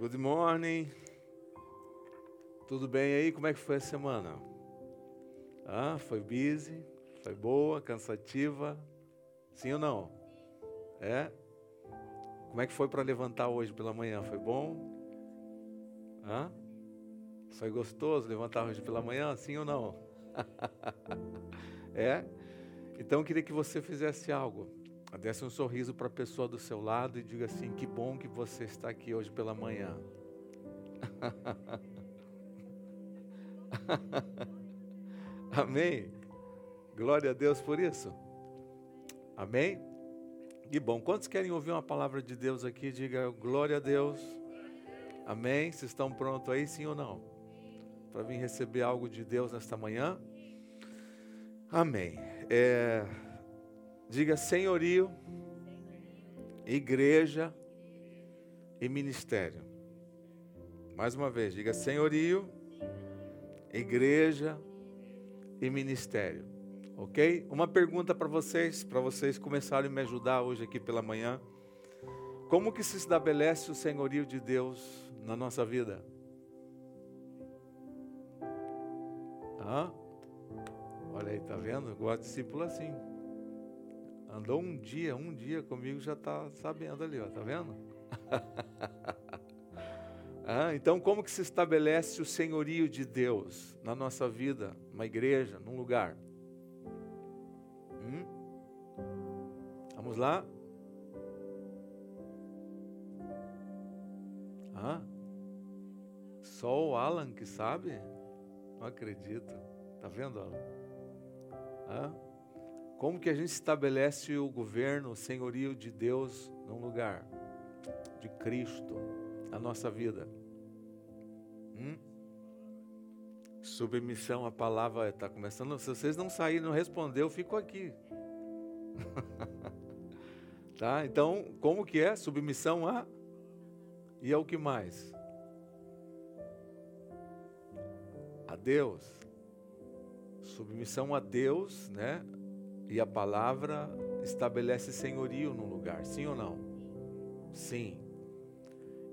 Good morning. Tudo bem aí? Como é que foi a semana? Ah, foi busy? Foi boa, cansativa? Sim ou não? É? Como é que foi para levantar hoje pela manhã? Foi bom? Hã? Foi gostoso levantar hoje pela manhã? Sim ou não? é? Então eu queria que você fizesse algo. Desse um sorriso para a pessoa do seu lado e diga assim: Que bom que você está aqui hoje pela manhã. Amém? Glória a Deus por isso. Amém? Que bom. Quantos querem ouvir uma palavra de Deus aqui? Diga glória a Deus. Amém? Vocês estão prontos aí, sim ou não? Para vir receber algo de Deus nesta manhã? Amém. É, diga senhorio, igreja e ministério. Mais uma vez, diga senhorio, igreja e ministério. Ok? Uma pergunta para vocês, para vocês começarem a me ajudar hoje aqui pela manhã. Como que se estabelece o senhorio de Deus na nossa vida? Hã? Olha aí, tá vendo? Gosto de discípulo assim. Andou um dia, um dia comigo, já está sabendo ali, ó, tá vendo? ah, então, como que se estabelece o senhorio de Deus na nossa vida, numa igreja, num lugar? Hum? Vamos lá? Ah, só o Alan que sabe? Não acredito. Tá vendo, Alan? Ah, como que a gente estabelece o governo, o senhorio de Deus num lugar? De Cristo, na nossa vida. Hum? Submissão à palavra está começando. Se vocês não saírem, não responder, eu fico aqui. tá? Então, como que é? Submissão a e ao que mais? A Deus. Submissão a Deus, né? E a palavra estabelece senhorio no lugar, sim ou não? Sim.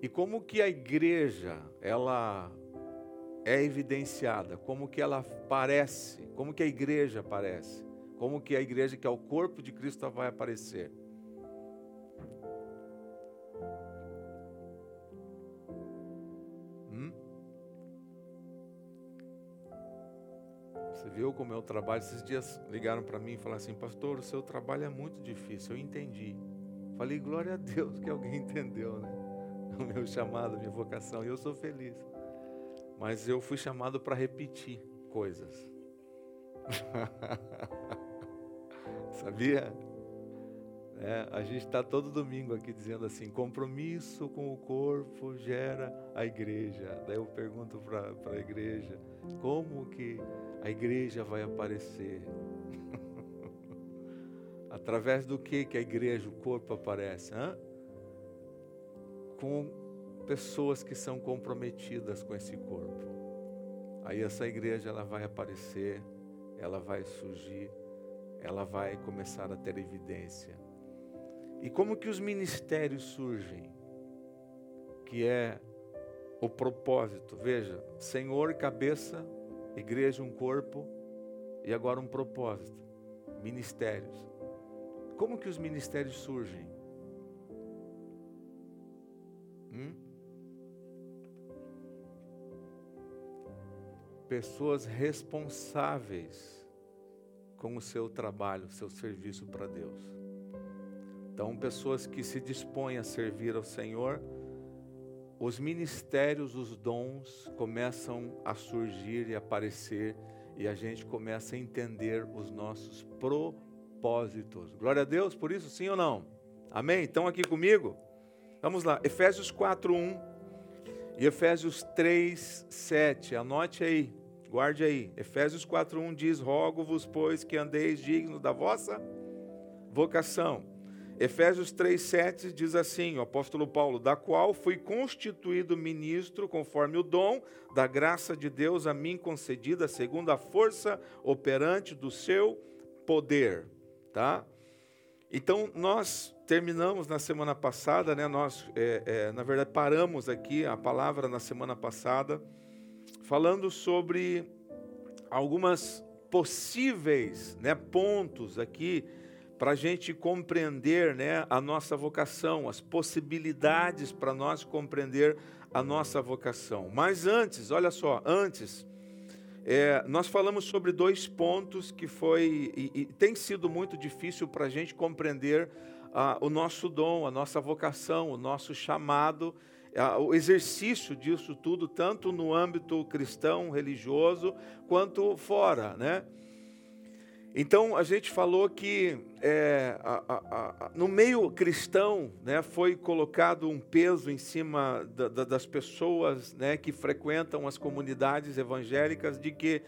E como que a igreja, ela é evidenciada, como que ela parece, como que a igreja aparece, como que a igreja que é o corpo de Cristo vai aparecer. Você viu como é o trabalho? Esses dias ligaram para mim e falaram assim, pastor, o seu trabalho é muito difícil, eu entendi. Falei, glória a Deus que alguém entendeu, né? O meu chamado, a minha vocação, e eu sou feliz mas eu fui chamado para repetir coisas. Sabia? É, a gente está todo domingo aqui dizendo assim: compromisso com o corpo gera a igreja. Daí eu pergunto para a igreja: como que a igreja vai aparecer? Através do que, que a igreja, o corpo aparece? Com pessoas que são comprometidas com esse corpo. Aí essa igreja ela vai aparecer, ela vai surgir, ela vai começar a ter evidência. E como que os ministérios surgem? Que é o propósito. Veja, Senhor, cabeça, igreja, um corpo e agora um propósito. Ministérios. Como que os ministérios surgem? Hum? pessoas responsáveis com o seu trabalho, seu serviço para Deus. Então, pessoas que se dispõem a servir ao Senhor, os ministérios, os dons começam a surgir e aparecer e a gente começa a entender os nossos propósitos. Glória a Deus por isso, sim ou não? Amém? Estão aqui comigo? Vamos lá, Efésios 4:1 e Efésios 3, 7. Anote aí. Guarde aí. Efésios 4:1 diz: "Rogo-vos, pois, que andeis digno da vossa vocação." Efésios 3:7 diz assim, o apóstolo Paulo, da qual fui constituído ministro conforme o dom da graça de Deus a mim concedida segundo a força operante do seu poder, tá? Então, nós terminamos na semana passada, né? Nós, é, é, na verdade, paramos aqui a palavra na semana passada, falando sobre algumas possíveis né, pontos aqui para a gente compreender né, a nossa vocação, as possibilidades para nós compreender a nossa vocação. Mas antes, olha só, antes, é, nós falamos sobre dois pontos que foi e, e tem sido muito difícil para a gente compreender o nosso dom, a nossa vocação, o nosso chamado, o exercício disso tudo, tanto no âmbito cristão, religioso, quanto fora, né? Então a gente falou que é, a, a, a, no meio cristão né, foi colocado um peso em cima da, da, das pessoas né, que frequentam as comunidades evangélicas de que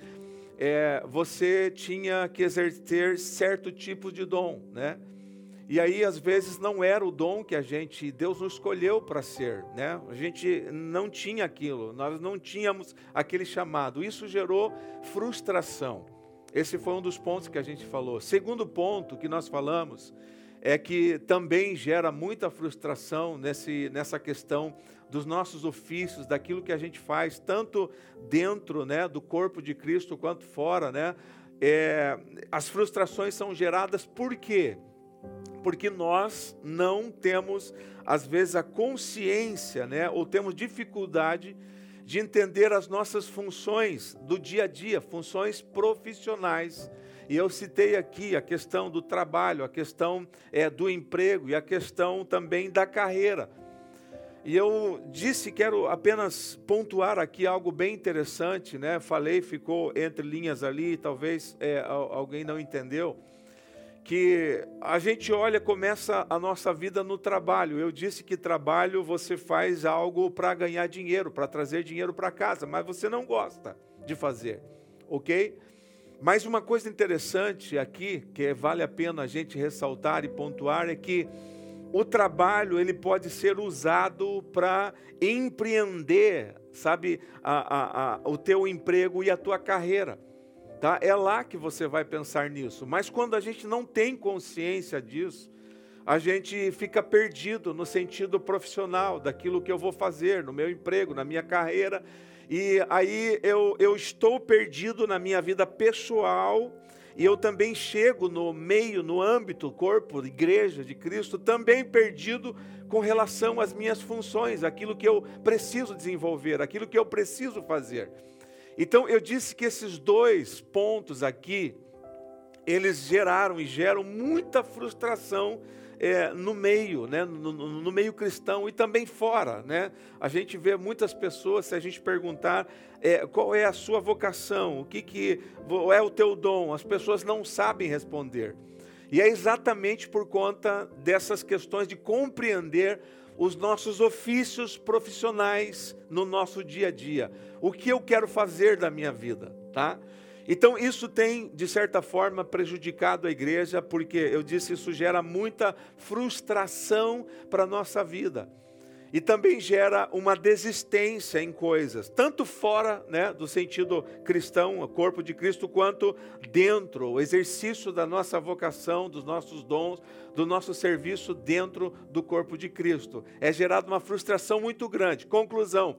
é, você tinha que exercer certo tipo de dom, né? E aí às vezes não era o dom que a gente Deus nos escolheu para ser, né? A gente não tinha aquilo, nós não tínhamos aquele chamado. Isso gerou frustração. Esse foi um dos pontos que a gente falou. Segundo ponto que nós falamos é que também gera muita frustração nesse, nessa questão dos nossos ofícios, daquilo que a gente faz, tanto dentro né, do corpo de Cristo quanto fora. Né? É, as frustrações são geradas por quê? Porque nós não temos, às vezes, a consciência, né, ou temos dificuldade de entender as nossas funções do dia a dia, funções profissionais. E eu citei aqui a questão do trabalho, a questão é, do emprego e a questão também da carreira. E eu disse, quero apenas pontuar aqui algo bem interessante, né? Falei, ficou entre linhas ali, talvez é, alguém não entendeu que a gente olha, começa a nossa vida no trabalho. Eu disse que trabalho você faz algo para ganhar dinheiro, para trazer dinheiro para casa, mas você não gosta de fazer, ok? Mas uma coisa interessante aqui, que vale a pena a gente ressaltar e pontuar, é que o trabalho ele pode ser usado para empreender, sabe, a, a, a, o teu emprego e a tua carreira. Tá? É lá que você vai pensar nisso. Mas quando a gente não tem consciência disso, a gente fica perdido no sentido profissional daquilo que eu vou fazer no meu emprego, na minha carreira. E aí eu, eu estou perdido na minha vida pessoal e eu também chego no meio, no âmbito, corpo, igreja de Cristo, também perdido com relação às minhas funções, aquilo que eu preciso desenvolver, aquilo que eu preciso fazer. Então eu disse que esses dois pontos aqui, eles geraram e geram muita frustração é, no meio, né, no, no, meio cristão e também fora. Né? A gente vê muitas pessoas, se a gente perguntar é, qual é a sua vocação, o que, que é o teu dom, as pessoas não sabem responder. E é exatamente por conta dessas questões de compreender os nossos ofícios profissionais no nosso dia a dia. O que eu quero fazer da minha vida, tá? Então, isso tem, de certa forma, prejudicado a igreja, porque eu disse, isso gera muita frustração para a nossa vida e também gera uma desistência em coisas, tanto fora né, do sentido cristão, o corpo de Cristo, quanto dentro, o exercício da nossa vocação, dos nossos dons, do nosso serviço dentro do corpo de Cristo. É gerada uma frustração muito grande. Conclusão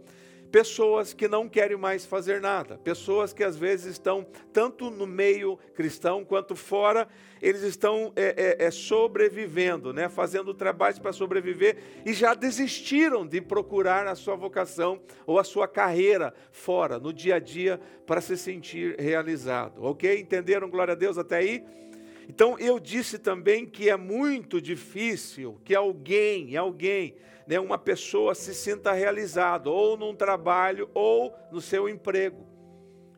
pessoas que não querem mais fazer nada, pessoas que às vezes estão tanto no meio cristão quanto fora, eles estão é, é, é sobrevivendo, né? fazendo trabalhos para sobreviver e já desistiram de procurar a sua vocação ou a sua carreira fora, no dia a dia, para se sentir realizado. Ok? Entenderam? Glória a Deus até aí? Então eu disse também que é muito difícil que alguém, alguém né, uma pessoa se sinta realizado, ou num trabalho, ou no seu emprego.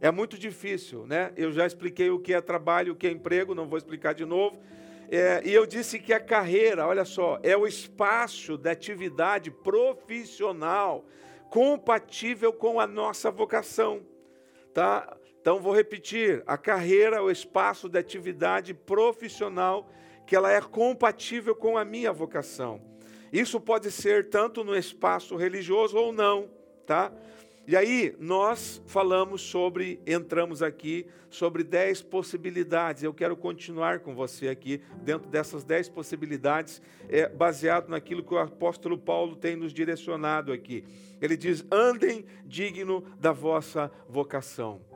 É muito difícil, né? Eu já expliquei o que é trabalho, o que é emprego, não vou explicar de novo. É, e eu disse que a carreira, olha só, é o espaço da atividade profissional compatível com a nossa vocação, tá? Então vou repetir: a carreira é o espaço de atividade profissional que ela é compatível com a minha vocação. Isso pode ser tanto no espaço religioso ou não, tá? E aí nós falamos sobre, entramos aqui sobre dez possibilidades. Eu quero continuar com você aqui dentro dessas dez possibilidades, é, baseado naquilo que o apóstolo Paulo tem nos direcionado aqui. Ele diz: andem digno da vossa vocação.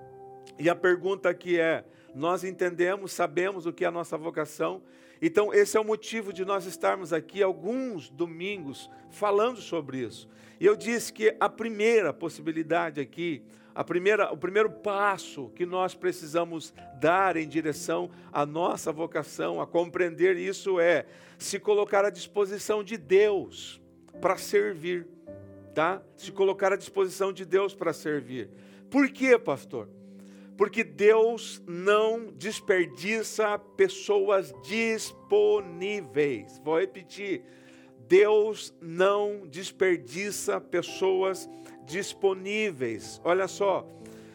E a pergunta aqui é: nós entendemos, sabemos o que é a nossa vocação? Então, esse é o motivo de nós estarmos aqui alguns domingos falando sobre isso. E eu disse que a primeira possibilidade aqui, a primeira, o primeiro passo que nós precisamos dar em direção à nossa vocação, a compreender isso é se colocar à disposição de Deus para servir, tá? Se colocar à disposição de Deus para servir. Por quê, pastor? Porque Deus não desperdiça pessoas disponíveis. Vou repetir Deus não desperdiça pessoas disponíveis. Olha só,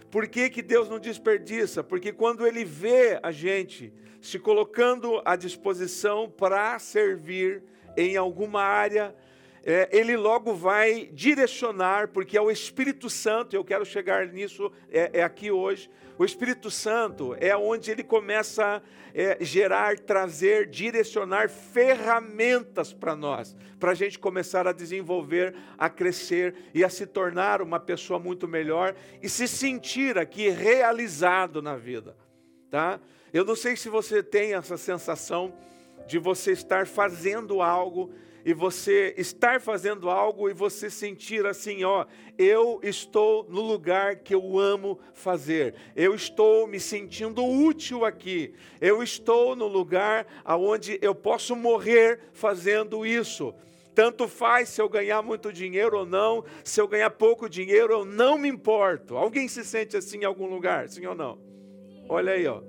por que, que Deus não desperdiça? Porque quando Ele vê a gente se colocando à disposição para servir em alguma área, é, ele logo vai direcionar, porque é o Espírito Santo, eu quero chegar nisso é, é aqui hoje. O Espírito Santo é onde ele começa a é, gerar, trazer, direcionar ferramentas para nós, para a gente começar a desenvolver, a crescer e a se tornar uma pessoa muito melhor e se sentir aqui realizado na vida, tá? Eu não sei se você tem essa sensação de você estar fazendo algo e você estar fazendo algo e você sentir assim, ó, eu estou no lugar que eu amo fazer. Eu estou me sentindo útil aqui. Eu estou no lugar aonde eu posso morrer fazendo isso. Tanto faz se eu ganhar muito dinheiro ou não, se eu ganhar pouco dinheiro, eu não me importo. Alguém se sente assim em algum lugar, sim ou não? Olha aí, ó.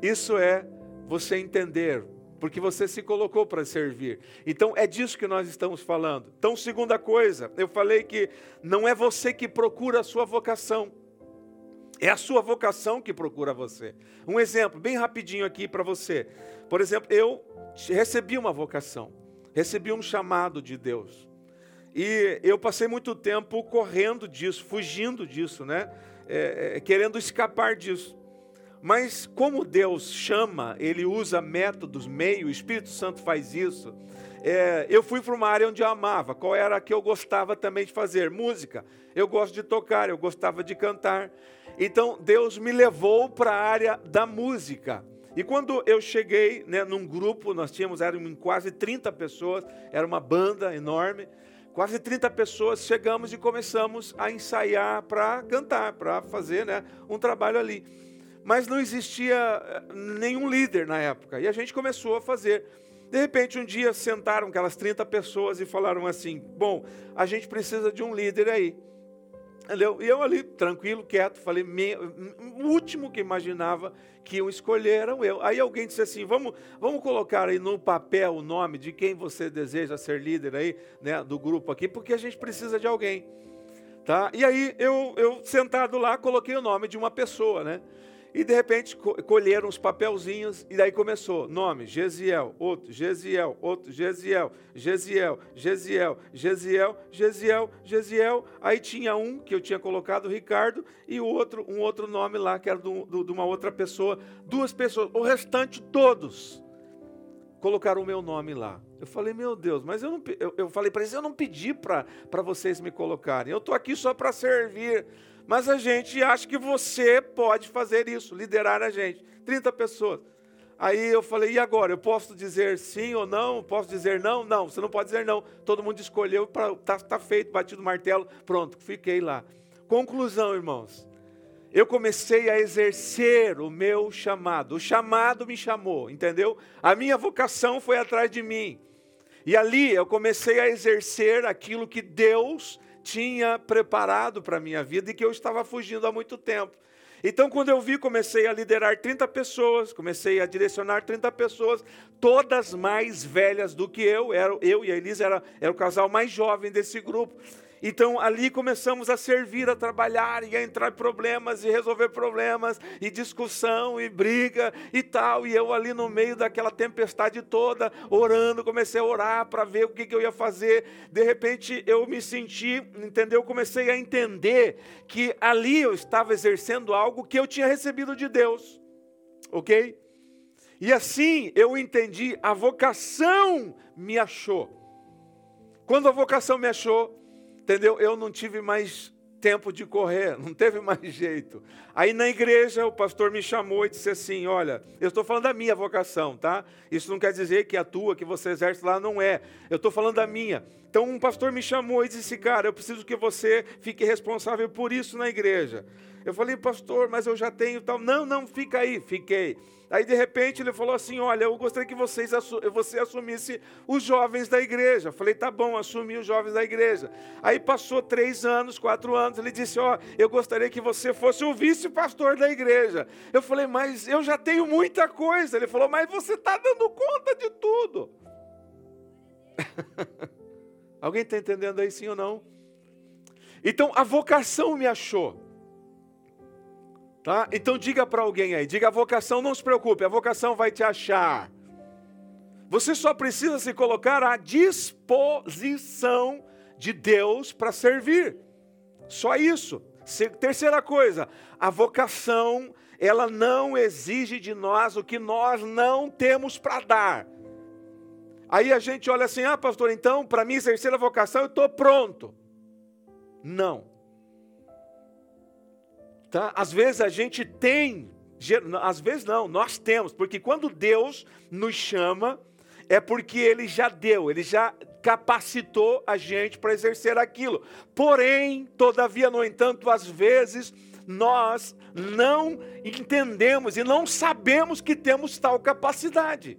Isso é você entender porque você se colocou para servir. Então é disso que nós estamos falando. Então, segunda coisa, eu falei que não é você que procura a sua vocação. É a sua vocação que procura você. Um exemplo bem rapidinho aqui para você. Por exemplo, eu recebi uma vocação, recebi um chamado de Deus. E eu passei muito tempo correndo disso, fugindo disso, né? É, é, querendo escapar disso. Mas como Deus chama, Ele usa métodos, meio, o Espírito Santo faz isso. É, eu fui para uma área onde eu amava. Qual era a que eu gostava também de fazer? Música. Eu gosto de tocar, eu gostava de cantar. Então Deus me levou para a área da música. E quando eu cheguei né, num grupo, nós tínhamos, eram quase 30 pessoas, era uma banda enorme, quase 30 pessoas, chegamos e começamos a ensaiar para cantar, para fazer né, um trabalho ali mas não existia eh, nenhum líder na época. E a gente começou a fazer. De repente, um dia sentaram aquelas 30 pessoas e falaram assim: Bom, a gente precisa de um líder aí. Entendeu? E eu ali, tranquilo, quieto, falei: O último que imaginava que iam escolher eram eu. Aí alguém disse assim: Vamos, vamos colocar aí no papel o nome de quem você deseja ser líder aí, né, do grupo aqui, porque a gente precisa de alguém. Tá? E aí eu, eu sentado lá, coloquei o nome de uma pessoa, né? E de repente colheram os papelzinhos e daí começou. Nome, Gesiel, outro, Gesiel, outro, Gesiel, Gesiel, Gesiel, Gesiel, Gesiel, Gesiel. Aí tinha um que eu tinha colocado, Ricardo, e o outro, um outro nome lá, que era de uma outra pessoa. Duas pessoas. O restante, todos, colocaram o meu nome lá. Eu falei, meu Deus, mas eu não eu, eu falei para eles, eu não pedi para vocês me colocarem. Eu estou aqui só para servir. Mas a gente acha que você pode fazer isso, liderar a gente. 30 pessoas. Aí eu falei, e agora? Eu posso dizer sim ou não? Posso dizer não? Não, você não pode dizer não. Todo mundo escolheu, está tá feito, batido o martelo, pronto, fiquei lá. Conclusão, irmãos. Eu comecei a exercer o meu chamado. O chamado me chamou, entendeu? A minha vocação foi atrás de mim. E ali eu comecei a exercer aquilo que Deus tinha preparado para a minha vida e que eu estava fugindo há muito tempo. Então, quando eu vi, comecei a liderar 30 pessoas, comecei a direcionar 30 pessoas, todas mais velhas do que eu, era, eu e a Elisa era, era o casal mais jovem desse grupo. Então ali começamos a servir, a trabalhar e a entrar em problemas e resolver problemas e discussão e briga e tal. E eu ali no meio daquela tempestade toda, orando, comecei a orar para ver o que, que eu ia fazer. De repente eu me senti, entendeu? Comecei a entender que ali eu estava exercendo algo que eu tinha recebido de Deus, ok? E assim eu entendi, a vocação me achou. Quando a vocação me achou, entendeu? Eu não tive mais tempo de correr, não teve mais jeito. Aí na igreja o pastor me chamou e disse assim: Olha, eu estou falando da minha vocação, tá? Isso não quer dizer que a tua, que você exerce lá, não é. Eu estou falando da minha. Então um pastor me chamou e disse: Cara, eu preciso que você fique responsável por isso na igreja. Eu falei, pastor, mas eu já tenho tal. Não, não, fica aí, fiquei. Aí de repente ele falou assim: Olha, eu gostaria que vocês, você assumisse os jovens da igreja. Eu falei, tá bom, assumi os jovens da igreja. Aí passou três anos, quatro anos, ele disse: Ó, oh, eu gostaria que você fosse o vice-pastor da igreja. Eu falei, mas eu já tenho muita coisa. Ele falou, mas você está dando conta de tudo. Alguém está entendendo aí sim ou não? Então a vocação me achou. Tá? Então diga para alguém aí, diga a vocação, não se preocupe, a vocação vai te achar. Você só precisa se colocar à disposição de Deus para servir. Só isso. Terceira coisa, a vocação, ela não exige de nós o que nós não temos para dar. Aí a gente olha assim: ah, pastor, então, para mim exercer a vocação, eu estou pronto. Não. Tá? Às vezes a gente tem, às vezes não, nós temos, porque quando Deus nos chama, é porque Ele já deu, Ele já capacitou a gente para exercer aquilo. Porém, todavia, no entanto, às vezes nós não entendemos e não sabemos que temos tal capacidade.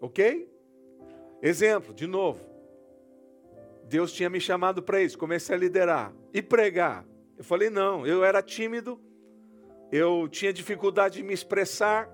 Ok? Exemplo, de novo. Deus tinha me chamado para isso, comecei a liderar e pregar. Eu falei, não, eu era tímido, eu tinha dificuldade de me expressar.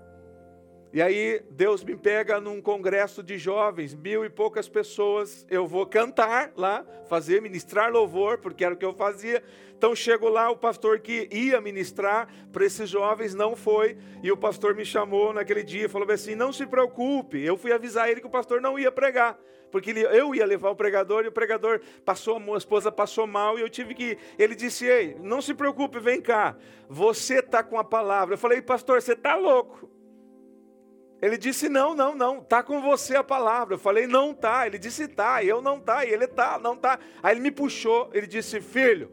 E aí Deus me pega num congresso de jovens, mil e poucas pessoas. Eu vou cantar lá, fazer, ministrar louvor, porque era o que eu fazia. Então chego lá, o pastor que ia ministrar para esses jovens não foi. E o pastor me chamou naquele dia falou assim: não se preocupe. Eu fui avisar ele que o pastor não ia pregar porque eu ia levar o pregador e o pregador passou, a esposa passou mal e eu tive que. Ele disse: Ei, não se preocupe, vem cá, você está com a palavra. Eu falei, pastor, você está louco. Ele disse: Não, não, não, está com você a palavra. Eu falei: Não tá. Ele disse: Tá. Eu não tá. E ele tá, não tá. Aí ele me puxou. Ele disse: Filho,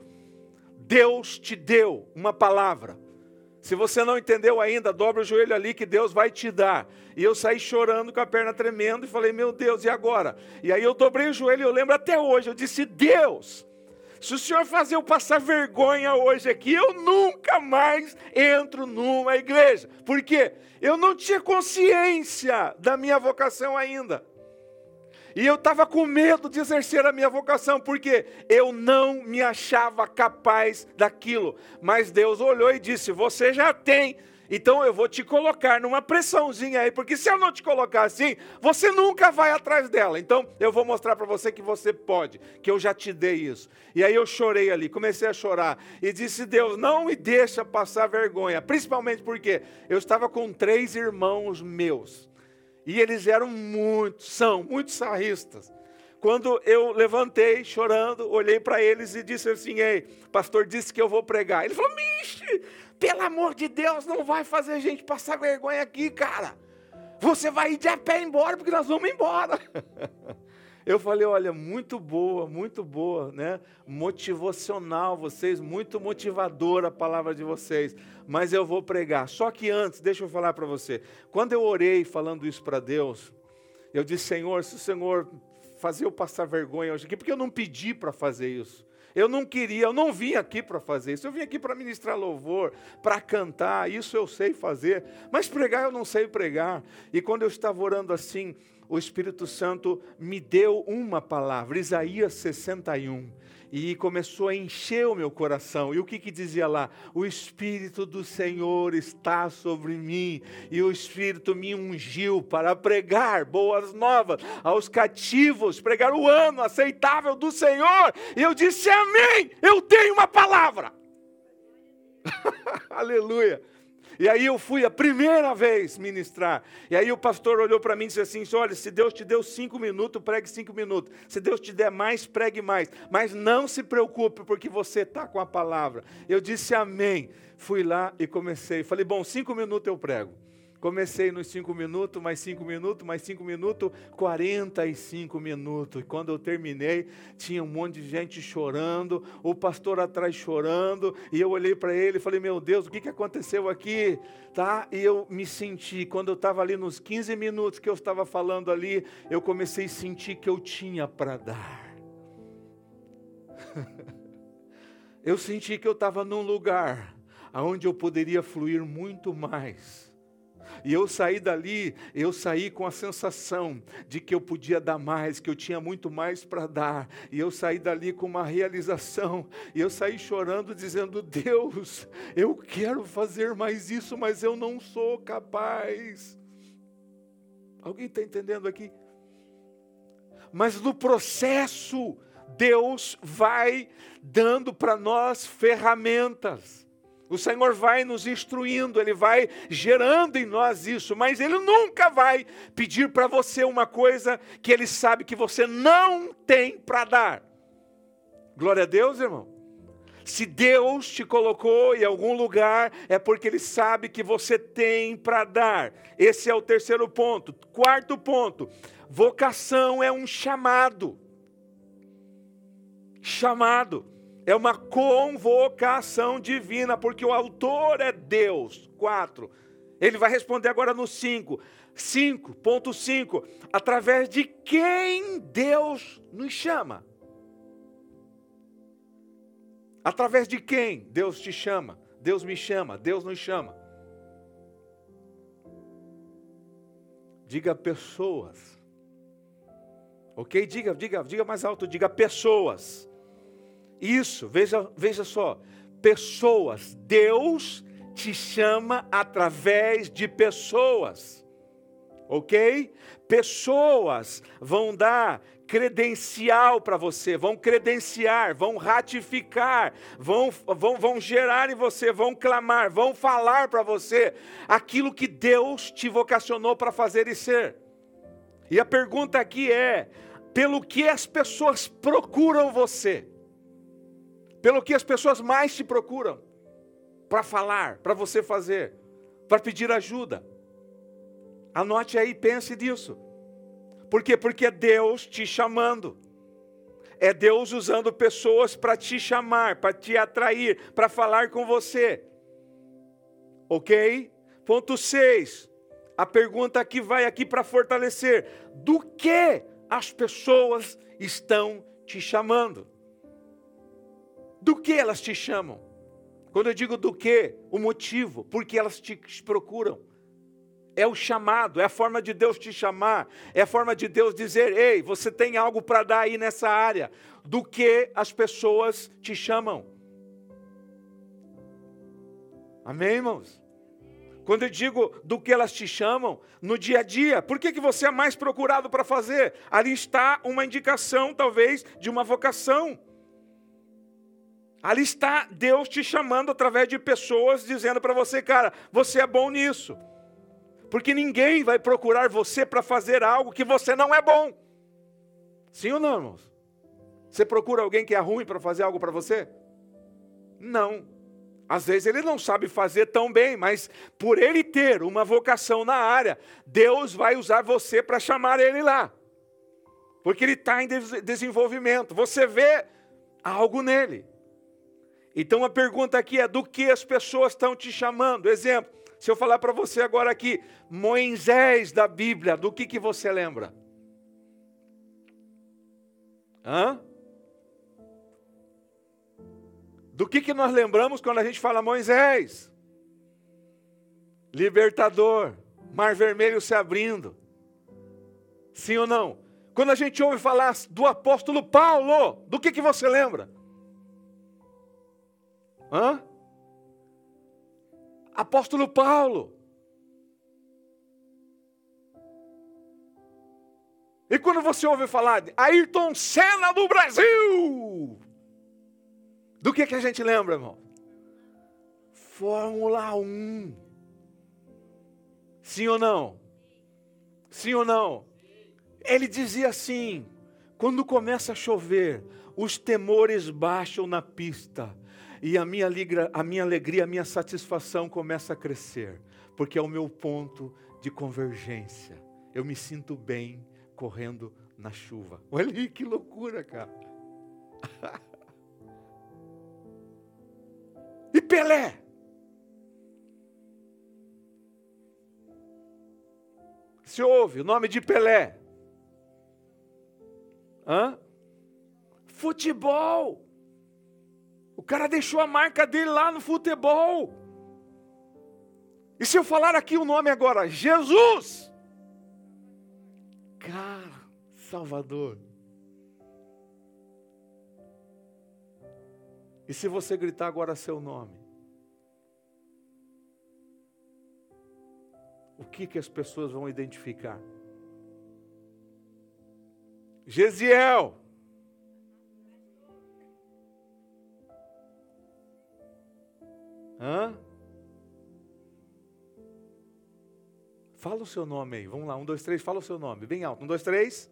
Deus te deu uma palavra. Se você não entendeu ainda, dobra o joelho ali que Deus vai te dar. E eu saí chorando com a perna tremendo e falei: Meu Deus, e agora? E aí eu dobrei o joelho e eu lembro até hoje. Eu disse: Deus, se o senhor fazer eu passar vergonha hoje aqui, eu nunca mais entro numa igreja. Por quê? Eu não tinha consciência da minha vocação ainda. E eu estava com medo de exercer a minha vocação, porque eu não me achava capaz daquilo. Mas Deus olhou e disse: Você já tem, então eu vou te colocar numa pressãozinha aí, porque se eu não te colocar assim, você nunca vai atrás dela. Então eu vou mostrar para você que você pode, que eu já te dei isso. E aí eu chorei ali, comecei a chorar e disse: Deus, não me deixa passar vergonha, principalmente porque eu estava com três irmãos meus. E eles eram muito, são muito sarristas. Quando eu levantei chorando, olhei para eles e disse assim: Ei, pastor disse que eu vou pregar. Ele falou: Mixe, pelo amor de Deus, não vai fazer gente passar vergonha aqui, cara. Você vai ir de a pé embora, porque nós vamos embora. Eu falei, olha, muito boa, muito boa, né? Motivacional vocês, muito motivadora a palavra de vocês. Mas eu vou pregar. Só que antes, deixa eu falar para você. Quando eu orei falando isso para Deus, eu disse, Senhor, se o Senhor fazer eu passar vergonha hoje aqui, porque eu não pedi para fazer isso. Eu não queria, eu não vim aqui para fazer isso. Eu vim aqui para ministrar louvor, para cantar, isso eu sei fazer. Mas pregar eu não sei pregar. E quando eu estava orando assim, o Espírito Santo me deu uma palavra, Isaías 61 e começou a encher o meu coração. E o que, que dizia lá? O Espírito do Senhor está sobre mim, e o Espírito me ungiu para pregar boas novas aos cativos, pregar o ano aceitável do Senhor. E eu disse: Amém, eu tenho uma palavra. Aleluia. E aí eu fui a primeira vez ministrar. E aí o pastor olhou para mim e disse assim: Olha, se Deus te deu cinco minutos, pregue cinco minutos. Se Deus te der mais, pregue mais. Mas não se preocupe, porque você está com a palavra. Eu disse amém. Fui lá e comecei. Falei: Bom, cinco minutos eu prego. Comecei nos cinco minutos, mais cinco minutos, mais cinco minutos, 45 minutos. E quando eu terminei, tinha um monte de gente chorando, o pastor atrás chorando, e eu olhei para ele e falei: Meu Deus, o que, que aconteceu aqui? Tá? E eu me senti, quando eu estava ali nos 15 minutos que eu estava falando ali, eu comecei a sentir que eu tinha para dar. eu senti que eu estava num lugar onde eu poderia fluir muito mais e eu saí dali, eu saí com a sensação de que eu podia dar mais, que eu tinha muito mais para dar. E eu saí dali com uma realização. E eu saí chorando, dizendo: Deus, eu quero fazer mais isso, mas eu não sou capaz. Alguém está entendendo aqui? Mas no processo, Deus vai dando para nós ferramentas. O Senhor vai nos instruindo, Ele vai gerando em nós isso, mas Ele nunca vai pedir para você uma coisa que Ele sabe que você não tem para dar. Glória a Deus, irmão. Se Deus te colocou em algum lugar, é porque Ele sabe que você tem para dar. Esse é o terceiro ponto. Quarto ponto: vocação é um chamado. Chamado é uma convocação divina, porque o autor é Deus. Quatro. Ele vai responder agora no cinco. 5.5. Através de quem Deus nos chama? Através de quem Deus te chama? Deus me chama, Deus nos chama. Diga pessoas. Ok? Diga, diga, diga mais alto, diga pessoas. Isso, veja, veja só. Pessoas. Deus te chama através de pessoas. Ok? Pessoas vão dar credencial para você, vão credenciar, vão ratificar, vão, vão, vão gerar em você, vão clamar, vão falar para você aquilo que Deus te vocacionou para fazer e ser. E a pergunta aqui é: pelo que as pessoas procuram você? Pelo que as pessoas mais te procuram para falar, para você fazer, para pedir ajuda. Anote aí, pense nisso. Por quê? Porque é Deus te chamando. É Deus usando pessoas para te chamar, para te atrair, para falar com você. Ok? Ponto 6. A pergunta que vai aqui para fortalecer: do que as pessoas estão te chamando? Do que elas te chamam? Quando eu digo do que, o motivo, porque elas te procuram. É o chamado, é a forma de Deus te chamar, é a forma de Deus dizer: ei, você tem algo para dar aí nessa área. Do que as pessoas te chamam. Amém, irmãos? Quando eu digo do que elas te chamam, no dia a dia, por que, que você é mais procurado para fazer? Ali está uma indicação, talvez, de uma vocação. Ali está Deus te chamando através de pessoas dizendo para você, cara, você é bom nisso. Porque ninguém vai procurar você para fazer algo que você não é bom. Sim ou não, irmãos? Você procura alguém que é ruim para fazer algo para você? Não. Às vezes ele não sabe fazer tão bem, mas por ele ter uma vocação na área, Deus vai usar você para chamar ele lá. Porque ele está em desenvolvimento. Você vê algo nele. Então a pergunta aqui é: do que as pessoas estão te chamando? Exemplo, se eu falar para você agora aqui, Moisés da Bíblia, do que, que você lembra? Hã? Do que, que nós lembramos quando a gente fala Moisés? Libertador, Mar Vermelho se abrindo, Sim ou não? Quando a gente ouve falar do apóstolo Paulo, do que, que você lembra? Hã? Apóstolo Paulo. E quando você ouve falar de Ayrton Senna do Brasil, do que, que a gente lembra, irmão? Fórmula 1. Sim ou não? Sim ou não? Ele dizia assim: quando começa a chover, os temores baixam na pista, e a minha, a minha alegria, a minha satisfação começa a crescer, porque é o meu ponto de convergência. Eu me sinto bem correndo na chuva. Olha aí que loucura, cara. e Pelé? Se ouve o nome de Pelé. Hã? Futebol. Cara deixou a marca dele lá no futebol. E se eu falar aqui o nome agora, Jesus. Cara, Salvador. E se você gritar agora seu nome? O que, que as pessoas vão identificar? Gesiel. Hã? Fala o seu nome aí. Vamos lá, um, dois, três, fala o seu nome. Bem alto. Um, dois, três.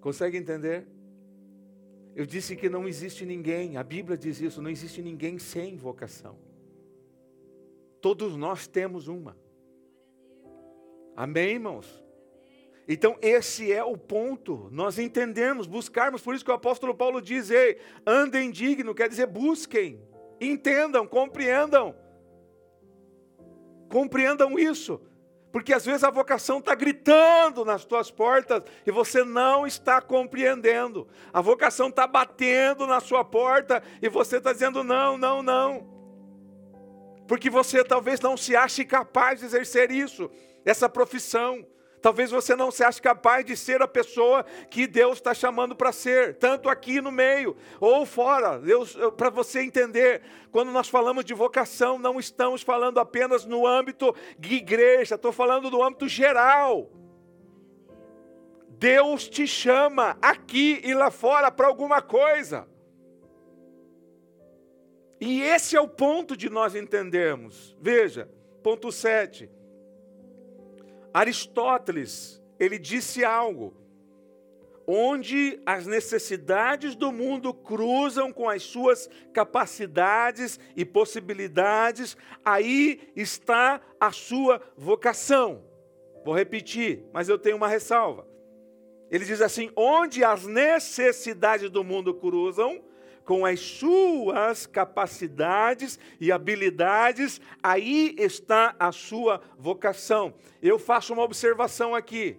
Consegue entender? Eu disse que não existe ninguém, a Bíblia diz isso, não existe ninguém sem vocação. Todos nós temos uma. Amém, irmãos? Então, esse é o ponto. Nós entendemos, buscarmos, por isso que o apóstolo Paulo diz: Ei, andem digno, quer dizer, busquem. Entendam, compreendam. Compreendam isso. Porque às vezes a vocação está gritando nas tuas portas e você não está compreendendo. A vocação está batendo na sua porta e você está dizendo não, não, não. Porque você talvez não se ache capaz de exercer isso, essa profissão. Talvez você não se ache capaz de ser a pessoa que Deus está chamando para ser, tanto aqui no meio ou fora. Deus, para você entender, quando nós falamos de vocação, não estamos falando apenas no âmbito de igreja, estou falando do âmbito geral. Deus te chama aqui e lá fora para alguma coisa. E esse é o ponto de nós entendermos. Veja, ponto 7. Aristóteles, ele disse algo, onde as necessidades do mundo cruzam com as suas capacidades e possibilidades, aí está a sua vocação. Vou repetir, mas eu tenho uma ressalva. Ele diz assim: onde as necessidades do mundo cruzam, com as suas capacidades e habilidades, aí está a sua vocação. Eu faço uma observação aqui.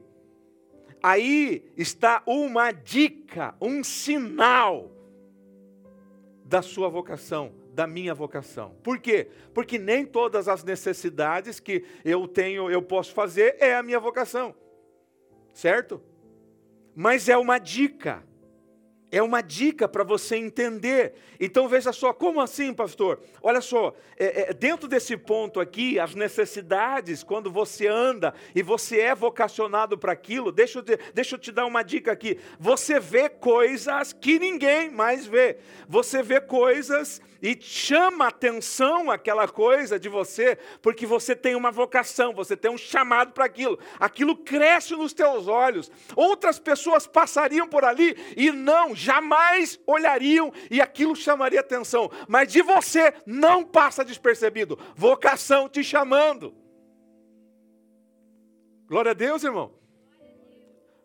Aí está uma dica, um sinal da sua vocação, da minha vocação. Por quê? Porque nem todas as necessidades que eu tenho, eu posso fazer, é a minha vocação. Certo? Mas é uma dica. É uma dica para você entender. Então veja só, como assim, pastor? Olha só, é, é, dentro desse ponto aqui, as necessidades, quando você anda e você é vocacionado para aquilo, deixa eu, te, deixa eu te dar uma dica aqui. Você vê coisas que ninguém mais vê. Você vê coisas e chama atenção aquela coisa de você, porque você tem uma vocação, você tem um chamado para aquilo. Aquilo cresce nos teus olhos. Outras pessoas passariam por ali e não jamais olhariam e aquilo chamaria atenção. Mas de você não passa despercebido. Vocação te chamando. Glória a Deus, irmão.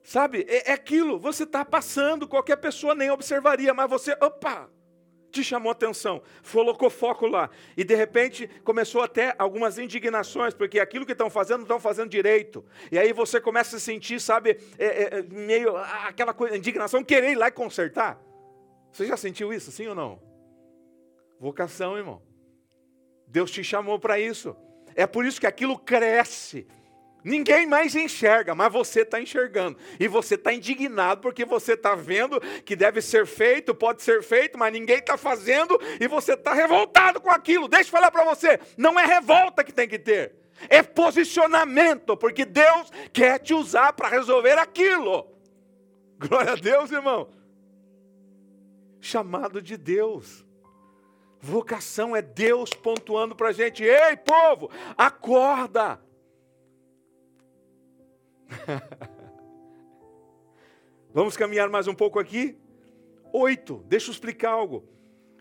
Sabe, é, é aquilo, você está passando, qualquer pessoa nem observaria, mas você, opa, te chamou atenção, colocou foco lá. E de repente começou até algumas indignações, porque aquilo que estão fazendo não estão fazendo direito. E aí você começa a sentir, sabe, é, é, é, meio aquela coisa, indignação, querer ir lá e consertar. Você já sentiu isso, sim ou não? Vocação, irmão. Deus te chamou para isso. É por isso que aquilo cresce. Ninguém mais enxerga, mas você está enxergando. E você está indignado porque você está vendo que deve ser feito, pode ser feito, mas ninguém está fazendo e você está revoltado com aquilo. Deixa eu falar para você: não é revolta que tem que ter, é posicionamento, porque Deus quer te usar para resolver aquilo. Glória a Deus, irmão. Chamado de Deus. Vocação é Deus pontuando para a gente: ei, povo, acorda. Vamos caminhar mais um pouco aqui? Oito, deixa eu explicar algo.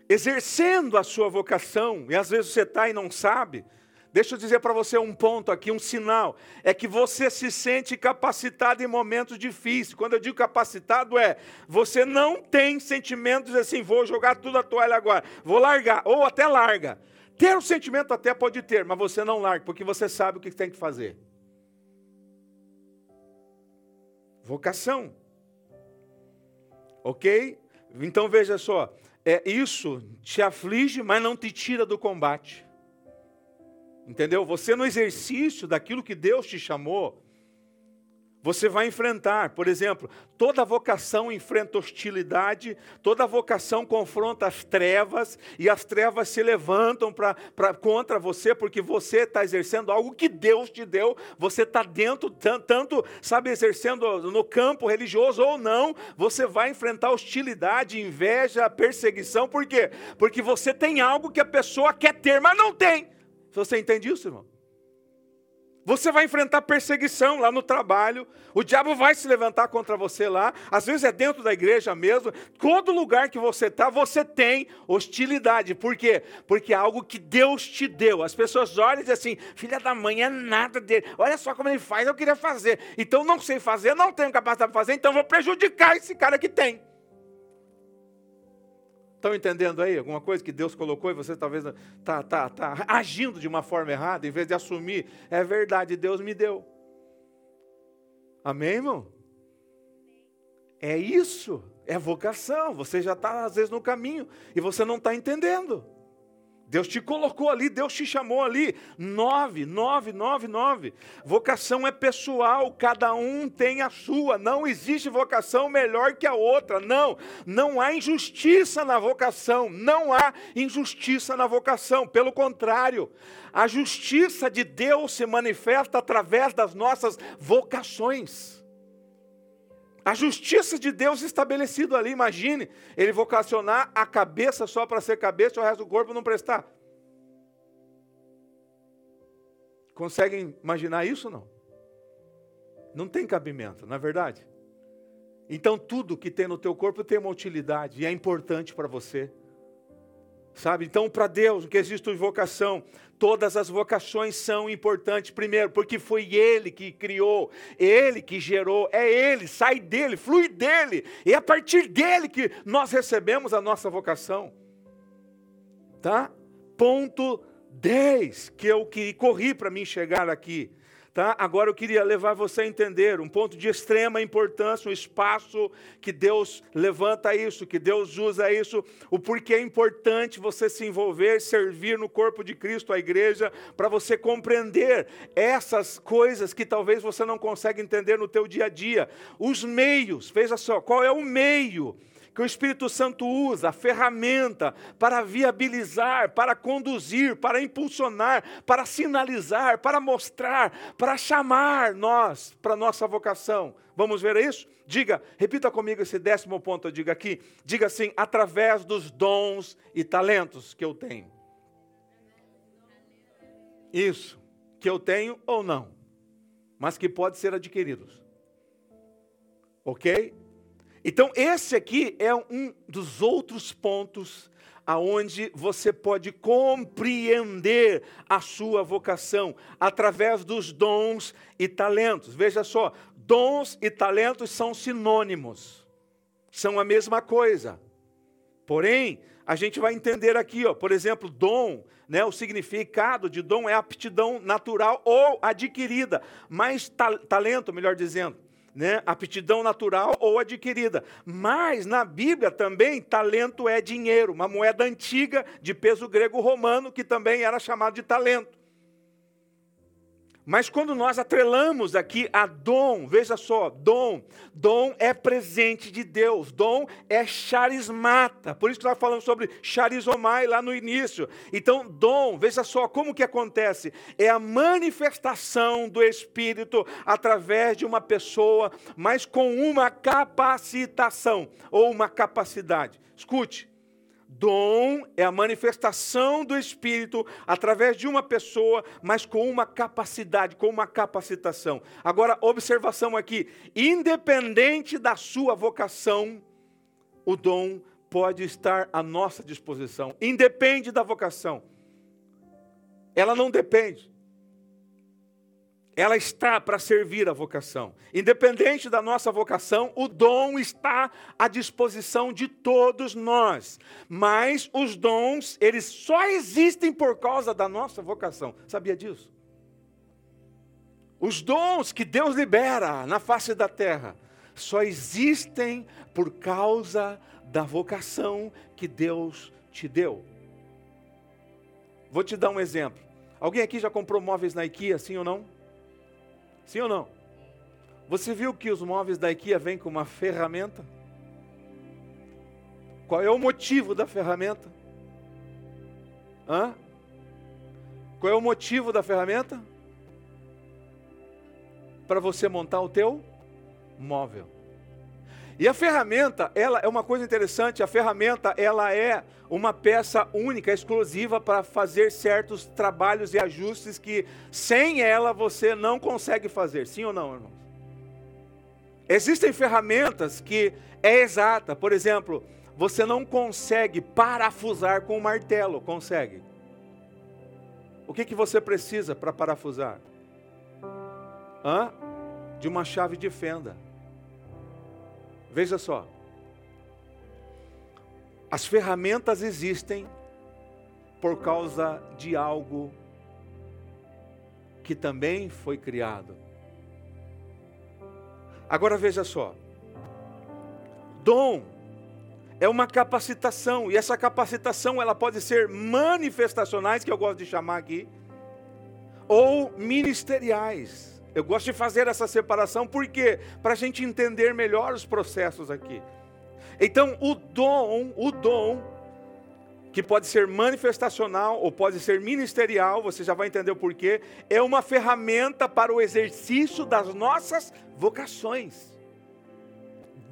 Exercendo a sua vocação, e às vezes você está e não sabe, deixa eu dizer para você um ponto aqui, um sinal, é que você se sente capacitado em momentos difíceis. Quando eu digo capacitado, é você não tem sentimentos assim, vou jogar tudo a toalha agora, vou largar, ou até larga. Ter o um sentimento até pode ter, mas você não larga, porque você sabe o que tem que fazer. Vocação. Ok? Então veja só, é, isso te aflige, mas não te tira do combate. Entendeu? Você no exercício daquilo que Deus te chamou, você vai enfrentar, por exemplo, toda vocação enfrenta hostilidade, toda vocação confronta as trevas, e as trevas se levantam pra, pra, contra você, porque você está exercendo algo que Deus te deu, você está dentro, tanto, sabe, exercendo no campo religioso ou não, você vai enfrentar hostilidade, inveja, perseguição, por quê? Porque você tem algo que a pessoa quer ter, mas não tem. Você entende isso, irmão? Você vai enfrentar perseguição lá no trabalho, o diabo vai se levantar contra você lá, às vezes é dentro da igreja mesmo, todo lugar que você está, você tem hostilidade. Por quê? Porque é algo que Deus te deu. As pessoas olham e dizem assim: filha da mãe, é nada dele, olha só como ele faz, eu queria fazer. Então não sei fazer, não tenho capacidade de fazer, então vou prejudicar esse cara que tem. Estão entendendo aí alguma coisa que Deus colocou e você talvez está tá, tá agindo de uma forma errada, em vez de assumir, é verdade, Deus me deu. Amém, irmão? É isso, é vocação. Você já está, às vezes, no caminho e você não está entendendo. Deus te colocou ali, Deus te chamou ali. Nove, nove, nove, nove. Vocação é pessoal, cada um tem a sua. Não existe vocação melhor que a outra. Não, não há injustiça na vocação. Não há injustiça na vocação. Pelo contrário, a justiça de Deus se manifesta através das nossas vocações. A justiça de Deus estabelecido ali, imagine, ele vocacionar a cabeça só para ser cabeça e o resto do corpo não prestar. Conseguem imaginar isso não? Não tem cabimento, não é verdade? Então tudo que tem no teu corpo tem uma utilidade e é importante para você. Sabe? Então, para Deus, o que existe em vocação, todas as vocações são importantes. Primeiro, porque foi Ele que criou, Ele que gerou, é Ele, sai dele, flui dele, e é a partir dele que nós recebemos a nossa vocação. Tá? Ponto 10, que eu que corri para mim chegar aqui. Tá? Agora eu queria levar você a entender um ponto de extrema importância, um espaço que Deus levanta isso, que Deus usa isso, o porquê é importante você se envolver, servir no corpo de Cristo, a igreja, para você compreender essas coisas que talvez você não consegue entender no teu dia a dia. Os meios, veja só, qual é o meio? Que o Espírito Santo usa, a ferramenta para viabilizar, para conduzir, para impulsionar, para sinalizar, para mostrar, para chamar nós para a nossa vocação. Vamos ver isso? Diga, repita comigo esse décimo ponto, diga aqui. Diga assim, através dos dons e talentos que eu tenho. Isso, que eu tenho ou não, mas que pode ser adquiridos. Ok? Então, esse aqui é um dos outros pontos aonde você pode compreender a sua vocação através dos dons e talentos. Veja só, dons e talentos são sinônimos. São a mesma coisa. Porém, a gente vai entender aqui, ó, por exemplo, dom, né, o significado de dom é aptidão natural ou adquirida, mas ta talento, melhor dizendo, né, aptidão natural ou adquirida. Mas na Bíblia também talento é dinheiro, uma moeda antiga de peso grego romano que também era chamado de talento. Mas quando nós atrelamos aqui a dom, veja só, dom, dom é presente de Deus, dom é charismata. Por isso que nós falamos sobre charizomai lá no início. Então, dom, veja só como que acontece, é a manifestação do Espírito através de uma pessoa, mas com uma capacitação ou uma capacidade. Escute, Dom é a manifestação do Espírito através de uma pessoa, mas com uma capacidade, com uma capacitação. Agora, observação aqui: independente da sua vocação, o dom pode estar à nossa disposição. Independe da vocação. Ela não depende ela está para servir a vocação. Independente da nossa vocação, o dom está à disposição de todos nós. Mas os dons, eles só existem por causa da nossa vocação. Sabia disso? Os dons que Deus libera na face da terra só existem por causa da vocação que Deus te deu. Vou te dar um exemplo. Alguém aqui já comprou móveis na IKEA, sim ou não? Sim ou não? Você viu que os móveis da IKEA vêm com uma ferramenta? Qual é o motivo da ferramenta? Hã? Qual é o motivo da ferramenta? Para você montar o teu móvel. E a ferramenta, ela é uma coisa interessante, a ferramenta, ela é uma peça única, exclusiva para fazer certos trabalhos e ajustes que sem ela você não consegue fazer. Sim ou não, irmãos? Existem ferramentas que é exata, por exemplo, você não consegue parafusar com um martelo, consegue? O que, que você precisa para parafusar? Hã? De uma chave de fenda. Veja só. As ferramentas existem por causa de algo que também foi criado. Agora veja só. Dom é uma capacitação e essa capacitação ela pode ser manifestacionais que eu gosto de chamar aqui ou ministeriais. Eu gosto de fazer essa separação, por quê? Para a gente entender melhor os processos aqui. Então, o dom, o dom, que pode ser manifestacional ou pode ser ministerial, você já vai entender o porquê, é uma ferramenta para o exercício das nossas vocações.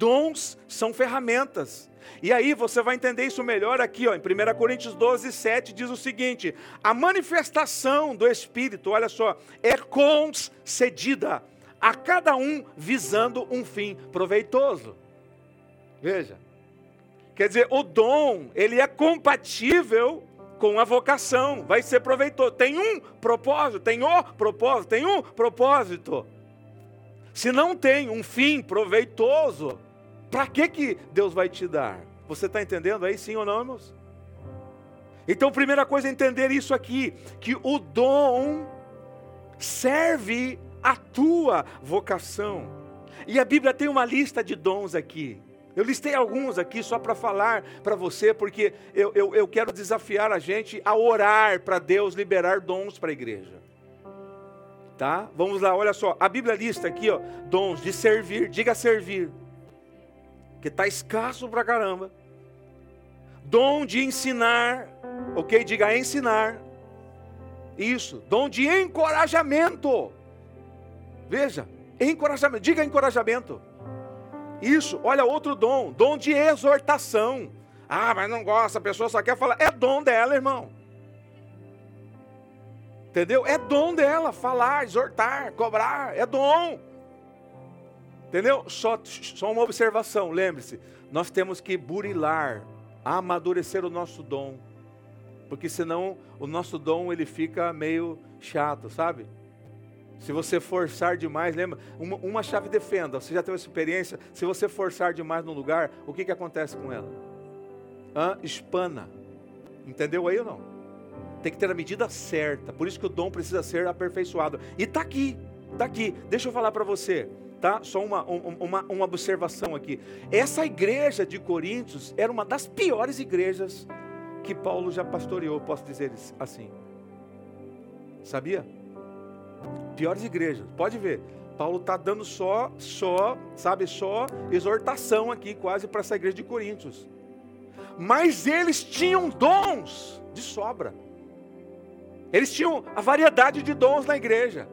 Dons são ferramentas. E aí você vai entender isso melhor aqui, ó, em 1 Coríntios 12, 7 diz o seguinte: a manifestação do Espírito, olha só, é concedida a cada um visando um fim proveitoso. Veja. Quer dizer, o dom, ele é compatível com a vocação, vai ser proveitoso. Tem um propósito, tem o propósito, tem um propósito. Se não tem um fim proveitoso, para que, que Deus vai te dar? Você está entendendo aí, sim ou não, irmãos? Então, primeira coisa é entender isso aqui: que o dom serve a tua vocação. E a Bíblia tem uma lista de dons aqui. Eu listei alguns aqui só para falar para você, porque eu, eu, eu quero desafiar a gente a orar para Deus liberar dons para a igreja. Tá? Vamos lá, olha só. A Bíblia lista aqui, ó, dons de servir, diga servir que está escasso pra caramba. Dom de ensinar, ok? Diga ensinar. Isso, dom de encorajamento. Veja, encorajamento, diga encorajamento. Isso, olha outro dom, dom de exortação. Ah, mas não gosta, a pessoa só quer falar. É dom dela, irmão. Entendeu? É dom dela falar, exortar, cobrar, é dom. Entendeu? Só, só uma observação, lembre-se, nós temos que burilar, amadurecer o nosso dom. Porque senão o nosso dom ele fica meio chato, sabe? Se você forçar demais, lembra? Uma, uma, chave de fenda, você já teve essa experiência? Se você forçar demais no lugar, o que, que acontece com ela? Hã? Espana. Entendeu aí ou não? Tem que ter a medida certa. Por isso que o dom precisa ser aperfeiçoado. E está aqui, está aqui. Deixa eu falar para você tá? Só uma, uma, uma observação aqui. Essa igreja de Coríntios era uma das piores igrejas que Paulo já pastoreou, posso dizer assim. Sabia? Piores igrejas. Pode ver. Paulo está dando só, só, sabe, só exortação aqui, quase para essa igreja de Coríntios. Mas eles tinham dons de sobra. Eles tinham a variedade de dons na igreja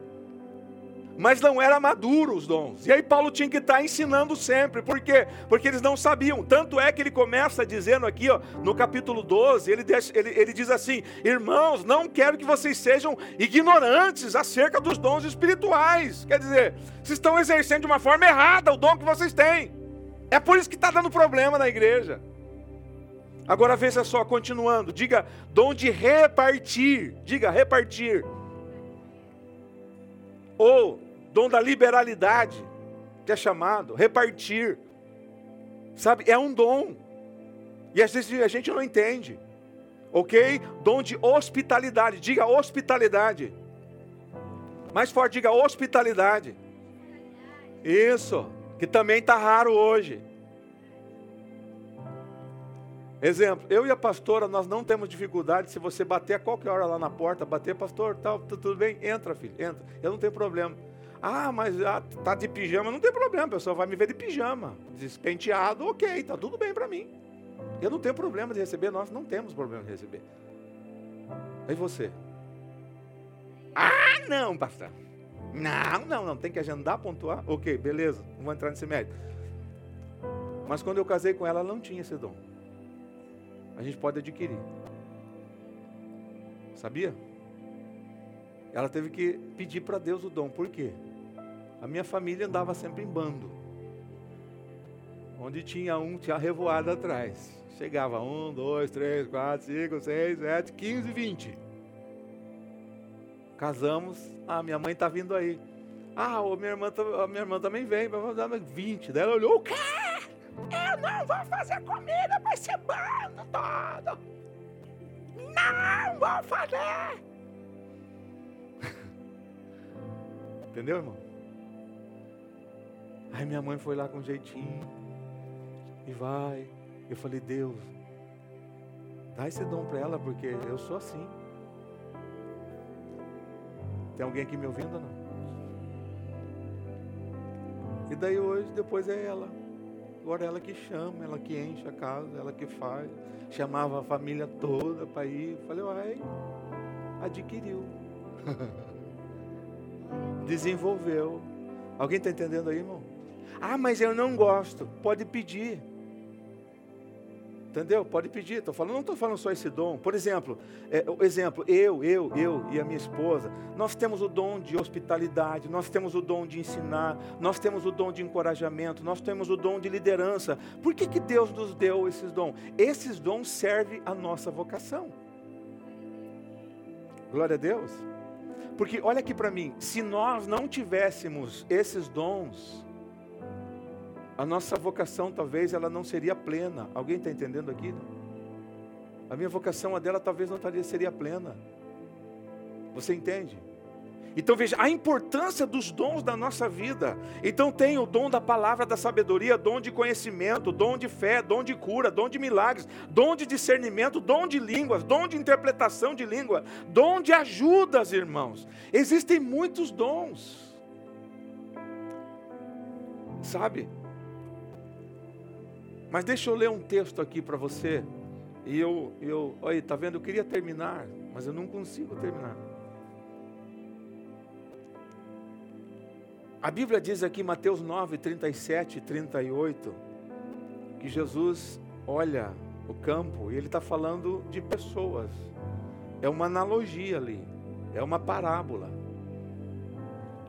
mas não era maduro os dons. E aí Paulo tinha que estar ensinando sempre. Por quê? Porque eles não sabiam. Tanto é que ele começa dizendo aqui, ó, no capítulo 12, ele, deixa, ele, ele diz assim: Irmãos, não quero que vocês sejam ignorantes acerca dos dons espirituais. Quer dizer, vocês estão exercendo de uma forma errada o dom que vocês têm. É por isso que está dando problema na igreja. Agora veja só, continuando, diga dom de repartir, diga repartir. Ou dom da liberalidade, que é chamado, repartir. Sabe, é um dom. E às vezes a gente não entende. Ok? Dom de hospitalidade. Diga hospitalidade. Mais forte, diga hospitalidade. Isso. Que também está raro hoje. Exemplo, eu e a pastora, nós não temos dificuldade se você bater a qualquer hora lá na porta, bater, pastor, tal, tá, tudo bem? Entra, filho, entra. Eu não tenho problema. Ah, mas ah, tá de pijama, não tem problema, a pessoa vai me ver de pijama, despenteado, ok, tá tudo bem para mim. Eu não tenho problema de receber, nós não temos problema de receber. Aí você? Ah, não, pastor. Não, não, não, tem que agendar, pontuar. Ok, beleza, não vou entrar nesse mérito. Mas quando eu casei com ela, ela não tinha esse dom. A gente pode adquirir. Sabia? Ela teve que pedir para Deus o dom. Por quê? A minha família andava sempre em bando. Onde tinha um, tinha revoada atrás. Chegava um, dois, três, quatro, cinco, seis, sete, quinze, vinte. Casamos. Ah, minha mãe está vindo aí. Ah, minha irmã, a minha irmã também vem. 20. Daí ela olhou, o quê? Eu não vou fazer comida para esse bando todo. Não vou fazer. Entendeu, irmão? Aí minha mãe foi lá com jeitinho. E vai. Eu falei, Deus, dá esse dom para ela, porque eu sou assim. Tem alguém aqui me ouvindo ou não? E daí hoje, depois é ela. Agora é ela que chama, ela que enche a casa, ela que faz. Chamava a família toda para ir. Falei, uai, adquiriu. Desenvolveu. Alguém está entendendo aí, irmão? Ah, mas eu não gosto. Pode pedir. Entendeu? Pode pedir. Estou falando, não estou falando só esse dom. Por exemplo, é, exemplo, eu, eu, eu e a minha esposa, nós temos o dom de hospitalidade, nós temos o dom de ensinar, nós temos o dom de encorajamento, nós temos o dom de liderança. Por que, que Deus nos deu esses dons? Esses dons servem à nossa vocação. Glória a Deus. Porque olha aqui para mim, se nós não tivéssemos esses dons, a nossa vocação talvez ela não seria plena. Alguém está entendendo aqui? A minha vocação, a dela talvez não seria plena. Você entende? Então veja a importância dos dons da nossa vida. Então tem o dom da palavra da sabedoria, dom de conhecimento, dom de fé, dom de cura, dom de milagres, dom de discernimento, dom de línguas, dom de interpretação de língua, dom de ajudas, irmãos. Existem muitos dons. Sabe? Mas deixa eu ler um texto aqui para você. E eu, eu, olha, tá vendo? Eu queria terminar, mas eu não consigo terminar. A Bíblia diz aqui, Mateus 9, 37 e 38, que Jesus olha o campo e ele está falando de pessoas. É uma analogia ali, é uma parábola.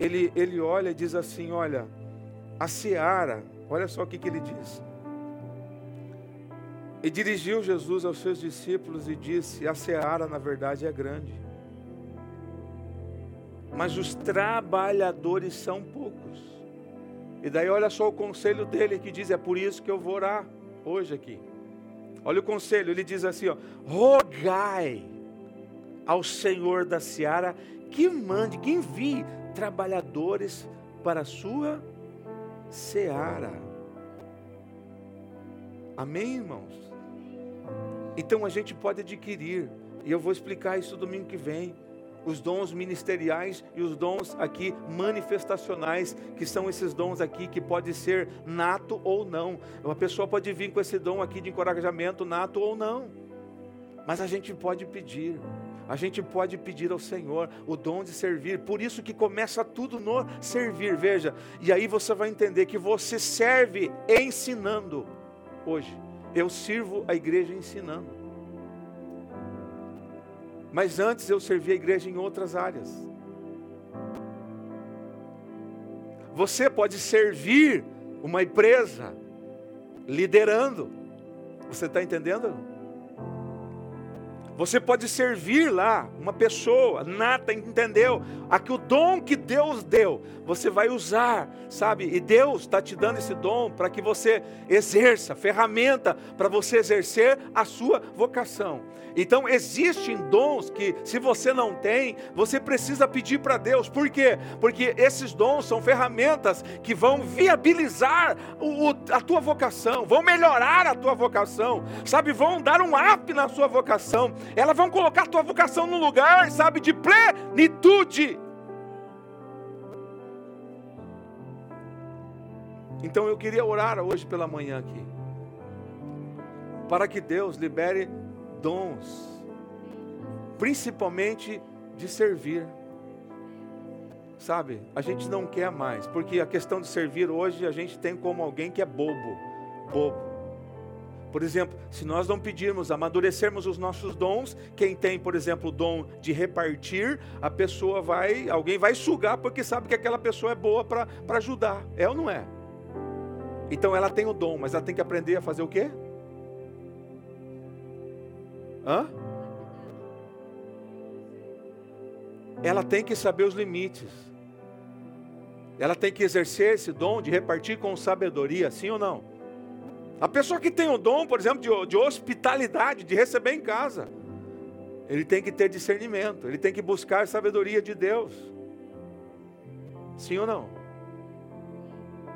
Ele, ele olha e diz assim: Olha, a seara, olha só o que, que ele diz. E dirigiu Jesus aos seus discípulos e disse: A seara, na verdade, é grande, mas os trabalhadores são poucos. E daí, olha só o conselho dele que diz: É por isso que eu vou orar hoje aqui. Olha o conselho, ele diz assim: ó, Rogai ao Senhor da seara que mande, que envie trabalhadores para a sua seara. Amém, irmãos? Então a gente pode adquirir, e eu vou explicar isso domingo que vem, os dons ministeriais e os dons aqui manifestacionais, que são esses dons aqui que pode ser nato ou não. Uma pessoa pode vir com esse dom aqui de encorajamento nato ou não. Mas a gente pode pedir. A gente pode pedir ao Senhor o dom de servir. Por isso que começa tudo no servir, veja. E aí você vai entender que você serve ensinando hoje. Eu sirvo a igreja ensinando. Mas antes eu servia a igreja em outras áreas. Você pode servir uma empresa liderando. Você está entendendo? Você pode servir lá uma pessoa nata, entendeu? Aqui o dom que Deus deu, você vai usar, sabe? E Deus está te dando esse dom para que você exerça, ferramenta para você exercer a sua vocação. Então existem dons que, se você não tem, você precisa pedir para Deus. Por quê? Porque esses dons são ferramentas que vão viabilizar o, a tua vocação, vão melhorar a tua vocação, sabe? Vão dar um up na sua vocação. Elas vão colocar a tua vocação no lugar, sabe, de plenitude. Então eu queria orar hoje pela manhã aqui, para que Deus libere dons, principalmente de servir. Sabe, a gente não quer mais, porque a questão de servir hoje a gente tem como alguém que é bobo, bobo. Por exemplo, se nós não pedirmos, amadurecermos os nossos dons, quem tem, por exemplo, o dom de repartir, a pessoa vai, alguém vai sugar porque sabe que aquela pessoa é boa para ajudar. É ou não é? Então ela tem o dom, mas ela tem que aprender a fazer o quê? Hã? Ela tem que saber os limites. Ela tem que exercer esse dom de repartir com sabedoria, sim ou não? A pessoa que tem o dom, por exemplo, de, de hospitalidade, de receber em casa, ele tem que ter discernimento, ele tem que buscar a sabedoria de Deus. Sim ou não?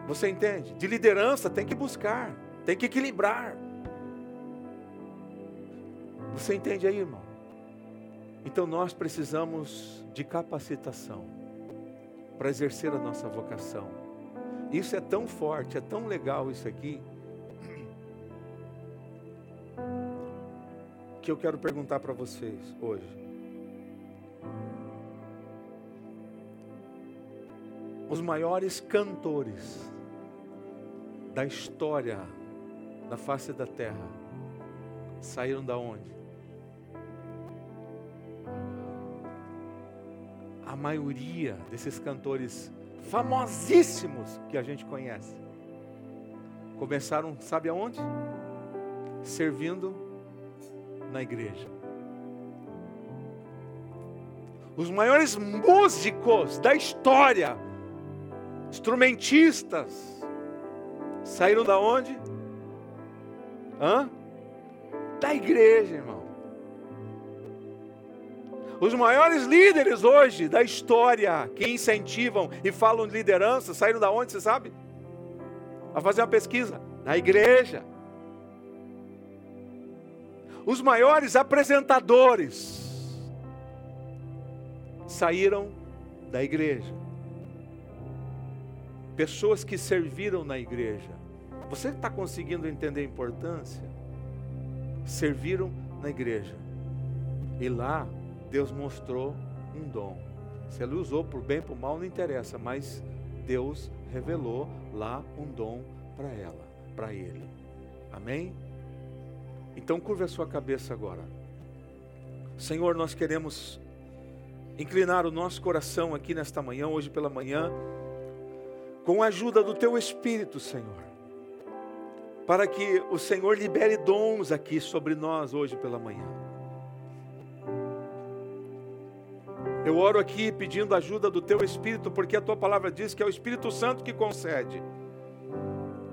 Você entende? De liderança tem que buscar, tem que equilibrar. Você entende aí, irmão? Então nós precisamos de capacitação para exercer a nossa vocação. Isso é tão forte, é tão legal isso aqui, que eu quero perguntar para vocês hoje. Os maiores cantores da história da face da terra saíram da onde? a maioria desses cantores famosíssimos que a gente conhece começaram, sabe aonde? Servindo na igreja. Os maiores músicos da história, instrumentistas, saíram da onde? Hã? Da igreja, irmão. Os maiores líderes hoje da história que incentivam e falam de liderança saíram da onde, você sabe? A fazer uma pesquisa na igreja. Os maiores apresentadores saíram da igreja. Pessoas que serviram na igreja. Você está conseguindo entender a importância? Serviram na igreja. E lá Deus mostrou um dom. Se ele usou por bem, por mal, não interessa, mas Deus revelou lá um dom para ela, para ele. Amém? Então curva a sua cabeça agora. Senhor, nós queremos inclinar o nosso coração aqui nesta manhã, hoje pela manhã, com a ajuda do teu Espírito, Senhor, para que o Senhor libere dons aqui sobre nós hoje pela manhã. Eu oro aqui pedindo ajuda do teu Espírito, porque a tua palavra diz que é o Espírito Santo que concede.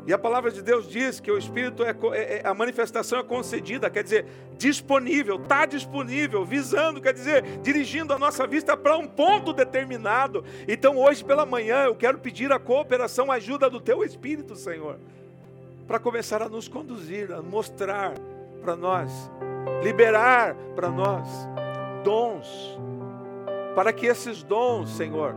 E a palavra de Deus diz que o Espírito é, é, é a manifestação é concedida, quer dizer, disponível, está disponível, visando, quer dizer, dirigindo a nossa vista para um ponto determinado. Então hoje pela manhã eu quero pedir a cooperação, a ajuda do Teu Espírito, Senhor, para começar a nos conduzir, a mostrar para nós, liberar para nós dons para que esses dons, Senhor,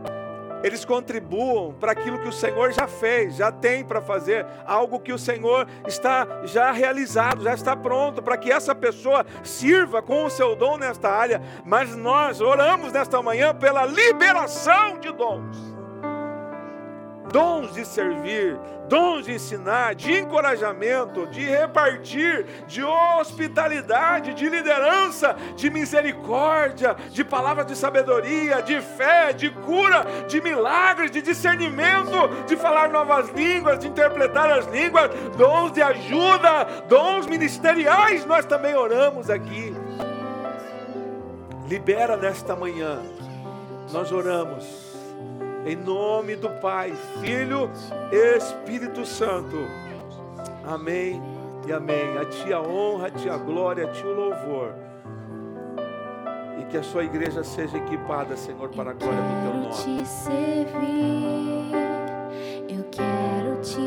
eles contribuam para aquilo que o Senhor já fez, já tem para fazer, algo que o Senhor está já realizado, já está pronto, para que essa pessoa sirva com o seu dom nesta área. Mas nós oramos nesta manhã pela liberação de dons dons de servir, dons de ensinar, de encorajamento, de repartir, de hospitalidade, de liderança, de misericórdia, de palavras de sabedoria, de fé, de cura, de milagres, de discernimento, de falar novas línguas, de interpretar as línguas, dons de ajuda, dons ministeriais, nós também oramos aqui. Libera nesta manhã, nós oramos em nome do Pai, Filho, Espírito Santo. Amém e amém. A Ti a honra, a Ti a glória, a Ti o louvor. E que a Sua igreja seja equipada, Senhor, para a glória do Teu nome. Eu quero te servir, eu quero te